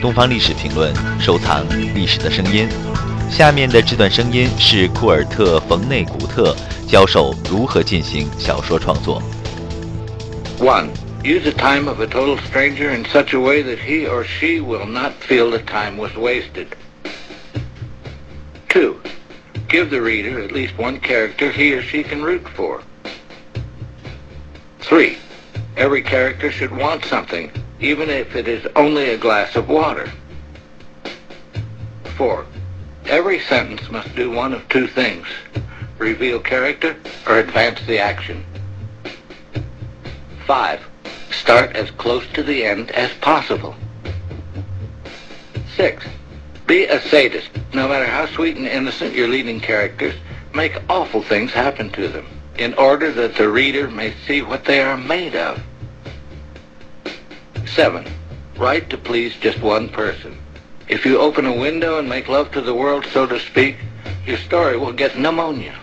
东方历史评论，收藏历史的声音。下面的这段声音是库尔特·冯内古特教授如何进行小说创作。One, use the time of a total stranger in such a way that he or she will not feel the time was wasted. Two, give the reader at least one character he or she can root for. Three, every character should want something, even if it is only a glass of water. Four, every sentence must do one of two things, reveal character or advance the action. Five, start as close to the end as possible. Six, be a sadist. No matter how sweet and innocent your leading characters, make awful things happen to them in order that the reader may see what they are made of. Seven, write to please just one person. If you open a window and make love to the world, so to speak, your story will get pneumonia.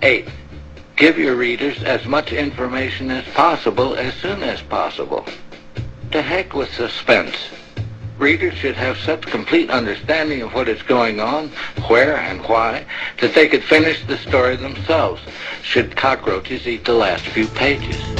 Eight, give your readers as much information as possible as soon as possible. To heck with suspense. Readers should have such complete understanding of what is going on, where and why, that they could finish the story themselves, should cockroaches eat the last few pages.